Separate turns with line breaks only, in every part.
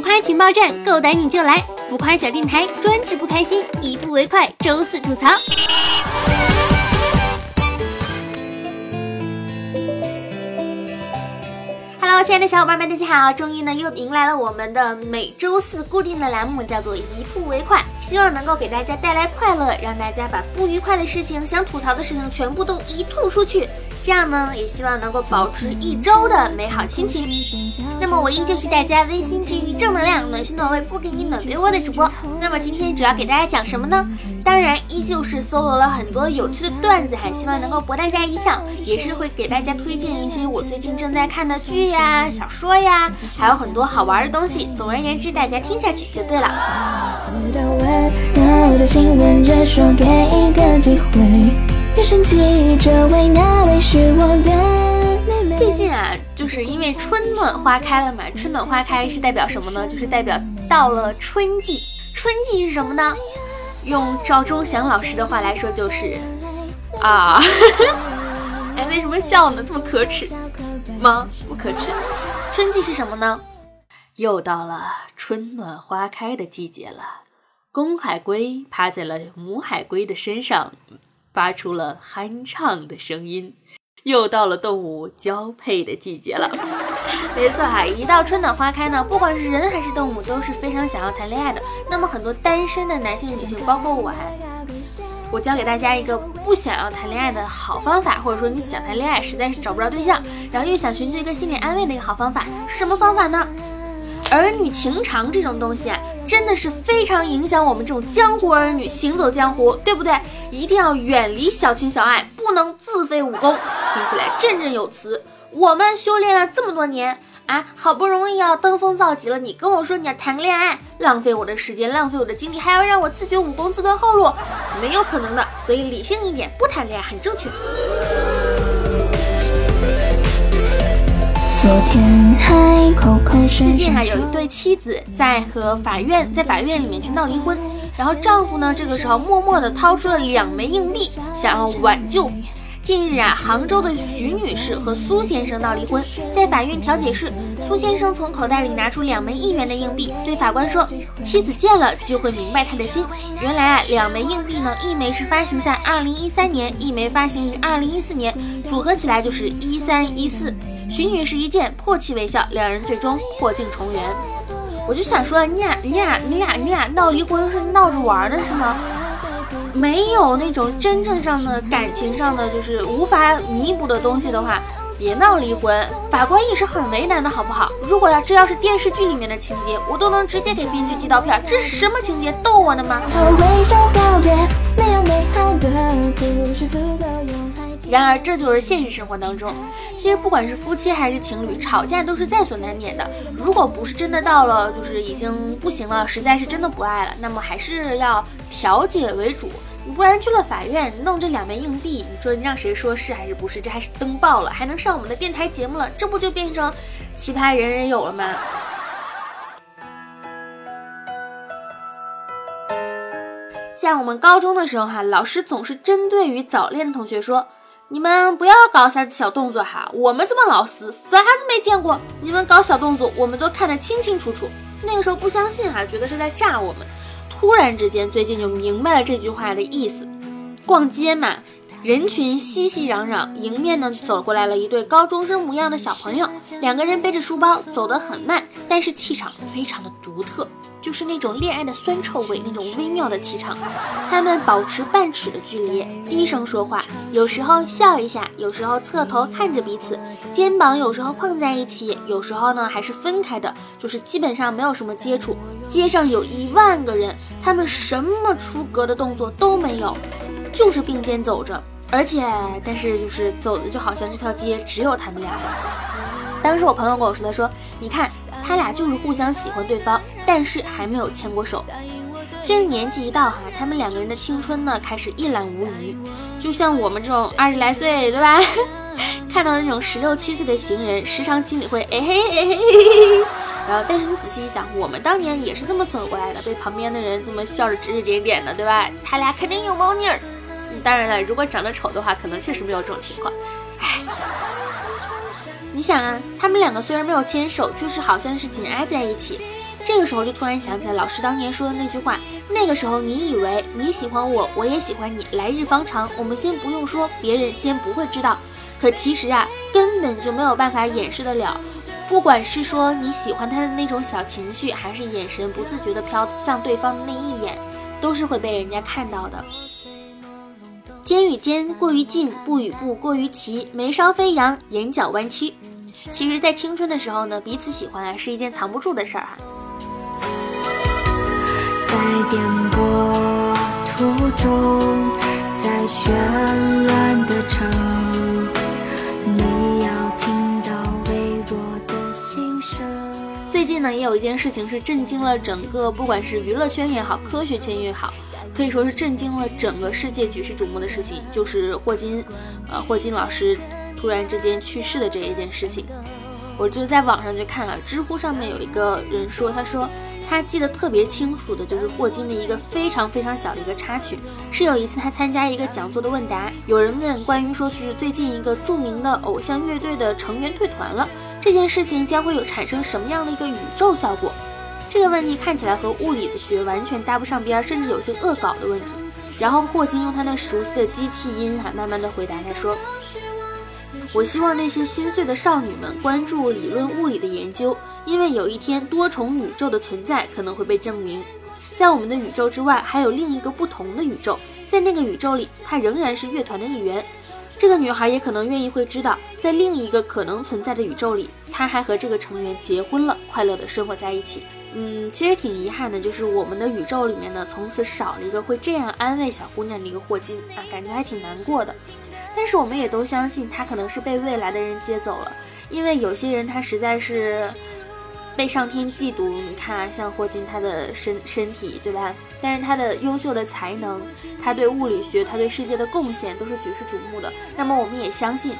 浮夸情报站，够胆你就来！浮夸小电台，专治不开心，以吐为快，周四吐槽。Hello，亲爱的小伙伴们，大家好！终于呢，又迎来了我们的每周四固定的栏目，叫做一吐为快，希望能够给大家带来快乐，让大家把不愉快的事情、想吐槽的事情全部都一吐出去。这样呢，也希望能够保持一周的美好心情。那么我依旧是大家温馨治愈、正能量、暖心暖胃、不给你暖被窝的主播。那么今天主要给大家讲什么呢？当然依旧是搜罗了很多有趣的段子，还希望能够博大家一笑，也是会给大家推荐一些我最近正在看的剧呀、小说呀，还有很多好玩的东西。总而言之，大家听下去就对了。最近啊，就是因为春暖花开了嘛。春暖花开是代表什么呢？就是代表到了春季。春季是什么呢？用赵忠祥老师的话来说就是啊，哎，为什么笑呢？这么可耻吗？不可耻。春季是什么呢？又到了春暖花开的季节了。公海龟趴在了母海龟的身上。发出了酣畅的声音，又到了动物交配的季节了。没错哈，一到春暖花开呢，不管是人还是动物，都是非常想要谈恋爱的。那么很多单身的男性、女性，包括我，我教给大家一个不想要谈恋爱的好方法，或者说你想谈恋爱，实在是找不着对象，然后又想寻求一个心理安慰的一个好方法，什么方法呢？儿女情长这种东西啊，真的是非常影响我们这种江湖儿女行走江湖，对不对？一定要远离小情小爱，不能自废武功。听起来振振有词。我们修炼了这么多年啊，好不容易要登峰造极了，你跟我说你要谈个恋爱，浪费我的时间，浪费我的精力，还要让我自绝武功，自断后路，没有可能的。所以理性一点，不谈恋爱很正确。昨天还口口最近哈有一对妻子在和法院在法院里面去闹离婚，然后丈夫呢这个时候默默的掏出了两枚硬币，想要挽救。近日啊，杭州的徐女士和苏先生闹离婚，在法院调解室，苏先生从口袋里拿出两枚一元的硬币，对法官说：“妻子见了就会明白他的心。”原来啊，两枚硬币呢，一枚是发行在二零一三年，一枚发行于二零一四年，组合起来就是一三一四。徐女士一见，破涕为笑，两人最终破镜重圆。我就想说，你俩、你俩、你俩、你俩闹离婚是闹着玩的是吗？没有那种真正上的感情上的，就是无法弥补的东西的话，别闹离婚。法官也是很为难的，好不好？如果要这要是电视剧里面的情节，我都能直接给编剧寄刀片。这是什么情节？逗我呢吗？然而，这就是现实生活当中。其实，不管是夫妻还是情侣，吵架都是在所难免的。如果不是真的到了，就是已经不行了，实在是真的不爱了，那么还是要调解为主。你不然去了法院弄这两枚硬币，你说你让谁说是还是不是？这还是登报了，还能上我们的电台节目了，这不就变成奇葩人人有了吗？像我们高中的时候，哈，老师总是针对于早恋的同学说。你们不要搞啥子小动作哈，我们这么老实啥子没见过，你们搞小动作我们都看得清清楚楚。那个时候不相信哈，觉得是在炸我们。突然之间，最近就明白了这句话的意思。逛街嘛，人群熙熙攘攘，迎面呢走过来了一对高中生模样的小朋友，两个人背着书包，走得很慢，但是气场非常的独特。就是那种恋爱的酸臭味，那种微妙的气场。他们保持半尺的距离，低声说话，有时候笑一下，有时候侧头看着彼此，肩膀有时候碰在一起，有时候呢还是分开的，就是基本上没有什么接触。街上有一万个人，他们什么出格的动作都没有，就是并肩走着，而且但是就是走的就好像这条街只有他们俩。当时我朋友跟我说，他说，你看。他俩就是互相喜欢对方，但是还没有牵过手。其实年纪一到哈，他们两个人的青春呢开始一览无余。就像我们这种二十来岁，对吧？看到那种十六七岁的行人，时常心里会哎嘿哎嘿。然后，但是你仔细一想，我们当年也是这么走过来的，被旁边的人这么笑着指指点点的，对吧？他俩肯定有猫腻儿。当然了，如果长得丑的话，可能确实没有这种情况。唉。你想啊，他们两个虽然没有牵手，却是好像是紧挨在一起。这个时候就突然想起来老师当年说的那句话，那个时候你以为你喜欢我，我也喜欢你，来日方长，我们先不用说，别人先不会知道。可其实啊，根本就没有办法掩饰得了。不管是说你喜欢他的那种小情绪，还是眼神不自觉的飘向对方的那一眼，都是会被人家看到的。肩与肩过于近，步与步过于齐，眉梢飞扬，眼角弯曲。其实，在青春的时候呢，彼此喜欢啊，是一件藏不住的事儿哈。在颠簸途中，在绚烂的城。最近呢，也有一件事情是震惊了整个，不管是娱乐圈也好，科学圈也好，可以说是震惊了整个世界，举世瞩目的事情，就是霍金，呃，霍金老师突然之间去世的这一件事情。我就在网上去看啊，知乎上面有一个人说，他说他记得特别清楚的，就是霍金的一个非常非常小的一个插曲，是有一次他参加一个讲座的问答，有人问关于说就是最近一个著名的偶像乐队的成员退团了。这件事情将会有产生什么样的一个宇宙效果？这个问题看起来和物理的学完全搭不上边，甚至有些恶搞的问题。然后霍金用他那熟悉的机器音，还慢慢的回答他说：“我希望那些心碎的少女们关注理论物理的研究，因为有一天多重宇宙的存在可能会被证明，在我们的宇宙之外还有另一个不同的宇宙，在那个宇宙里，他仍然是乐团的一员。”这个女孩也可能愿意会知道，在另一个可能存在的宇宙里，她还和这个成员结婚了，快乐的生活在一起。嗯，其实挺遗憾的，就是我们的宇宙里面呢，从此少了一个会这样安慰小姑娘的一个霍金啊，感觉还挺难过的。但是我们也都相信，他可能是被未来的人接走了，因为有些人他实在是。被上天嫉妒，你看，像霍金他的身身体，对吧？但是他的优秀的才能，他对物理学，他对世界的贡献都是举世瞩目的。那么我们也相信，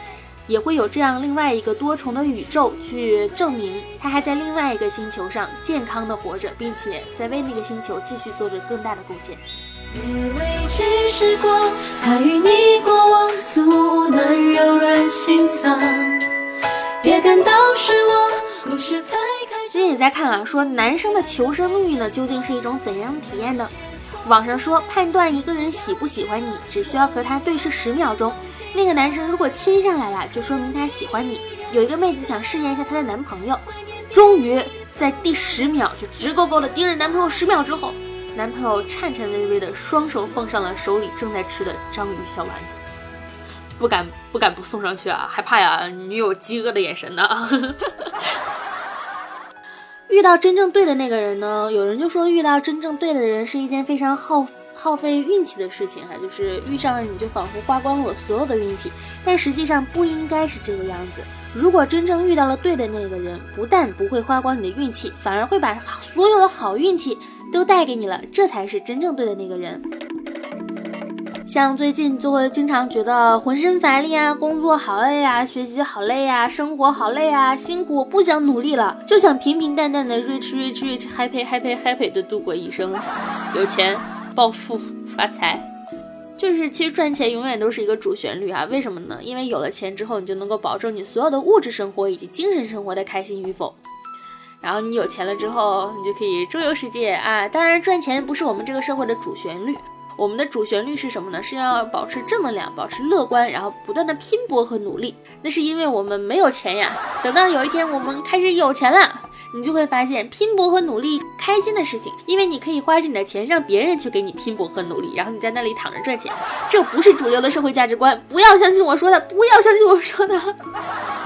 也会有这样另外一个多重的宇宙去证明他还在另外一个星球上健康的活着，并且在为那个星球继续做着更大的贡献。时光，它与你过往，足暖柔软心脏。别感到失望，故事才开始。最近也在看啊，说男生的求生欲呢，究竟是一种怎样的体验呢？网上说，判断一个人喜不喜欢你，只需要和他对视十秒钟。那个男生如果亲上来了，就说明他喜欢你。有一个妹子想试验一下她的男朋友，终于在第十秒就直勾勾的盯着男朋友十秒之后，男朋友颤颤巍巍的双手奉上了手里正在吃的章鱼小丸子，不敢不敢不送上去啊，害怕呀，女友饥饿的眼神呢。遇到真正对的那个人呢？有人就说遇到真正对的人是一件非常耗耗费运气的事情哈，就是遇上了你就仿佛花光了我所有的运气，但实际上不应该是这个样子。如果真正遇到了对的那个人，不但不会花光你的运气，反而会把所有的好运气都带给你了，这才是真正对的那个人。像最近就会经常觉得浑身乏力啊，工作好累啊，学习好累啊，生活好累啊，辛苦，不想努力了，就想平平淡淡的 rich rich rich happy happy happy 的度过一生，有钱暴富发财，就是其实赚钱永远都是一个主旋律啊，为什么呢？因为有了钱之后，你就能够保证你所有的物质生活以及精神生活的开心与否，然后你有钱了之后，你就可以周游世界啊。当然，赚钱不是我们这个社会的主旋律。我们的主旋律是什么呢？是要保持正能量，保持乐观，然后不断的拼搏和努力。那是因为我们没有钱呀。等到有一天我们开始有钱了。你就会发现拼搏和努力开心的事情，因为你可以花着你的钱让别人去给你拼搏和努力，然后你在那里躺着赚钱，这不是主流的社会价值观，不要相信我说的，不要相信我说的，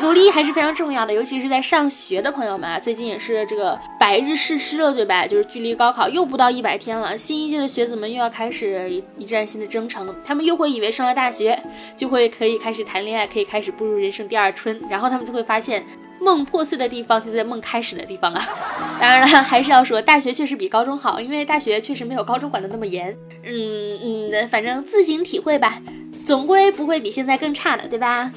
努力还是非常重要的，尤其是在上学的朋友们啊，最近也是这个百日誓师了，对吧？就是距离高考又不到一百天了，新一届的学子们又要开始一一站新的征程，他们又会以为上了大学就会可以开始谈恋爱，可以开始步入人生第二春，然后他们就会发现。梦破碎的地方就在梦开始的地方啊！当然了，还是要说大学确实比高中好，因为大学确实没有高中管的那么严。嗯嗯，反正自行体会吧，总归不会比现在更差的，对吧？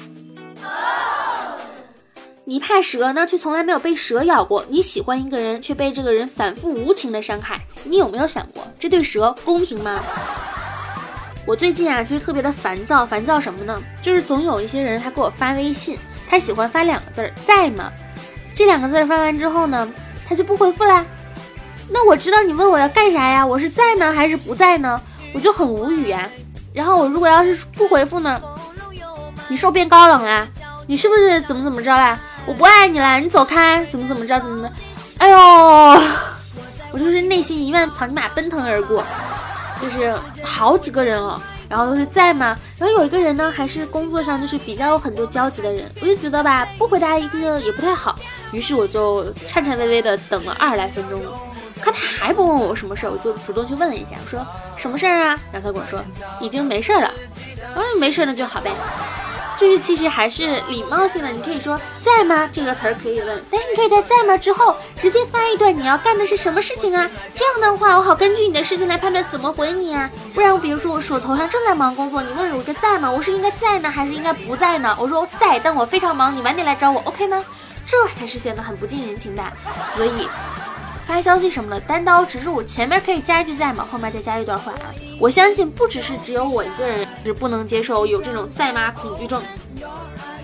你怕蛇呢，却从来没有被蛇咬过；你喜欢一个人，却被这个人反复无情的伤害，你有没有想过，这对蛇公平吗？我最近啊，其实特别的烦躁，烦躁什么呢？就是总有一些人他给我发微信。他喜欢发两个字儿，在吗？这两个字儿发完之后呢，他就不回复啦。那我知道你问我要干啥呀？我是在呢还是不在呢？我就很无语呀。然后我如果要是不回复呢？你是不是变高冷啦？你是不是怎么怎么着啦？我不爱你了！你走开！怎么怎么着？怎么的？哎呦，我就是内心一万草泥马奔腾而过，就是好几个人哦，然后都是在吗？然后有一个人呢，还是工作上就是比较有很多交集的人，我就觉得吧，不回答一个也不太好，于是我就颤颤巍巍的等了二十来分钟，看他还不问我什么事儿，我就主动去问了一下，我说什么事儿啊？然后他跟我说已经没事儿了，嗯，没事儿那就好呗。就是其实还是礼貌性的，你可以说在吗这个词儿可以问，但是你可以在在吗之后直接发一段你要干的是什么事情啊？这样的话我好根据你的事情来判断怎么回你啊。不然我比如说我手头上正在忙工作，你问我一个在吗？我是应该在呢还是应该不在呢？我说我在，但我非常忙，你晚点来找我，OK 吗？这才是显得很不近人情的。所以。发消息什么的，单刀直入，前面可以加一句在吗？后面再加一段话啊！我相信不只是只有我一个人是不能接受有这种在吗恐惧症。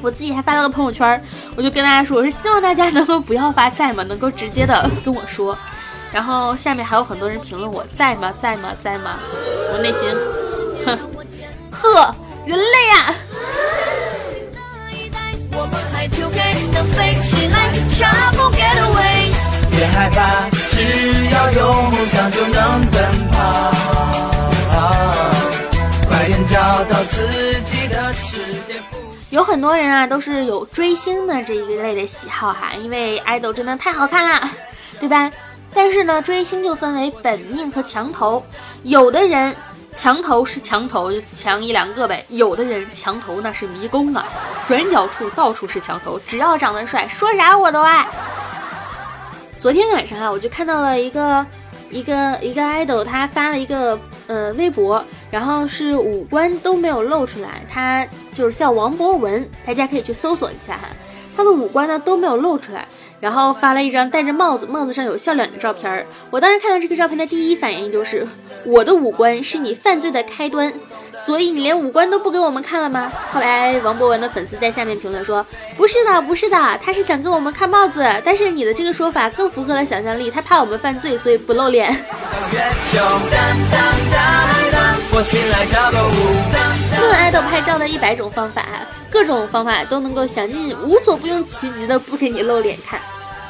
我自己还发了个朋友圈，我就跟大家说，我是希望大家 能够不要发在吗，能够直接的跟我说。然后下面还有很多人评论我在吗？在吗？在吗？我内心，哼，呵，人类啊！别害怕，只要有梦想就能奔跑。有很多人啊，都是有追星的这一类的喜好哈，因为爱豆真的太好看了，对吧？但是呢，追星就分为本命和墙头，有的人墙头是墙头，就墙一两个呗；有的人墙头那是迷宫啊，转角处到处是墙头，只要长得帅，说啥我都爱。昨天晚上啊，我就看到了一个一个一个爱豆他发了一个呃微博，然后是五官都没有露出来，他就是叫王博文，大家可以去搜索一下哈，他的五官呢都没有露出来。然后发了一张戴着帽子、帽子上有笑脸的照片儿。我当时看到这个照片的第一反应就是，我的五官是你犯罪的开端，所以你连五官都不给我们看了吗？后来王博文的粉丝在下面评论说，不是的，不是的，他是想给我们看帽子，但是你的这个说法更符合了想象力，他怕我们犯罪，所以不露脸。论爱豆拍照的一百种方法，各种方法都能够想尽无所不用其极的不给你露脸看。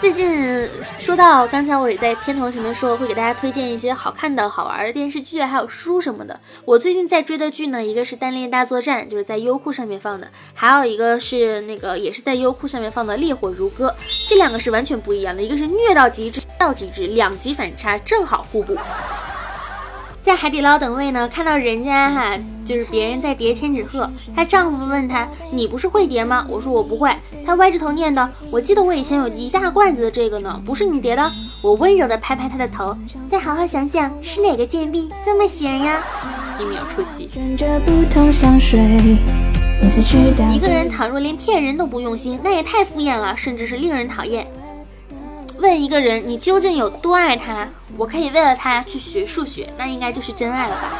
最近说到刚才我也在片头前面说会给大家推荐一些好看的好玩的电视剧还有书什么的。我最近在追的剧呢，一个是《单恋大作战》，就是在优酷上面放的，还有一个是那个也是在优酷上面放的《烈火如歌》，这两个是完全不一样的，一个是虐到极致，到极致，两极反差，正好互补。在海底捞等位呢，看到人家哈，就是别人在叠千纸鹤，她丈夫问她：“你不是会叠吗？”我说：“我不会。”她歪着头念叨：“我记得我以前有一大罐子的这个呢，不是你叠的。”我温柔的拍拍她的头，再好好想想，是哪个贱婢这么闲呀？一秒出戏。一个人倘若连骗人都不用心，那也太敷衍了，甚至是令人讨厌。问一个人你究竟有多爱他？我可以为了他去学数学，那应该就是真爱了吧？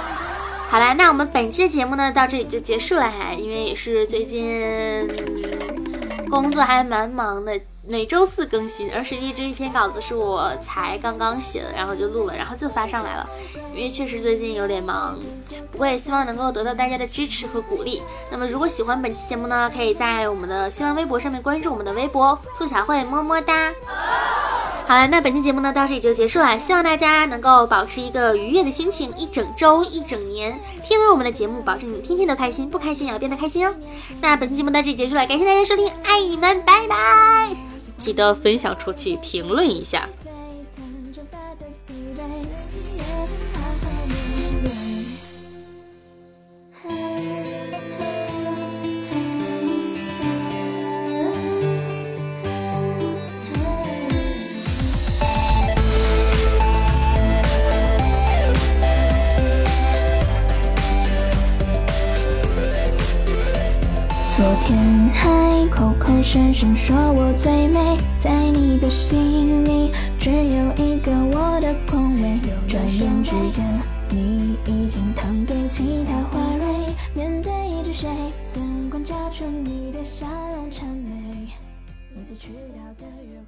好啦，那我们本期的节目呢，到这里就结束了哈，因为也是最近工作还蛮忙的。每周四更新，而实际这一篇稿子是我才刚刚写的，然后就录了，然后就发上来了。因为确实最近有点忙，不过也希望能够得到大家的支持和鼓励。那么如果喜欢本期节目呢，可以在我们的新浪微博上面关注我们的微博兔小慧，么么哒。好了，那本期节目呢到这里就结束了，希望大家能够保持一个愉悦的心情，一整周一整年，听完我们的节目，保证你天天都开心，不开心也要变得开心哦。那本期节目到这里结束了，感谢大家收听，爱你们，拜拜。记得分享出去，评论一下。昨天还口口声声说我最美，在你的心里只有一个我的空位。转眼之间，你已经躺给其他花蕊。面对着谁，灯光照出你的笑容谄媚。每次迟到的约。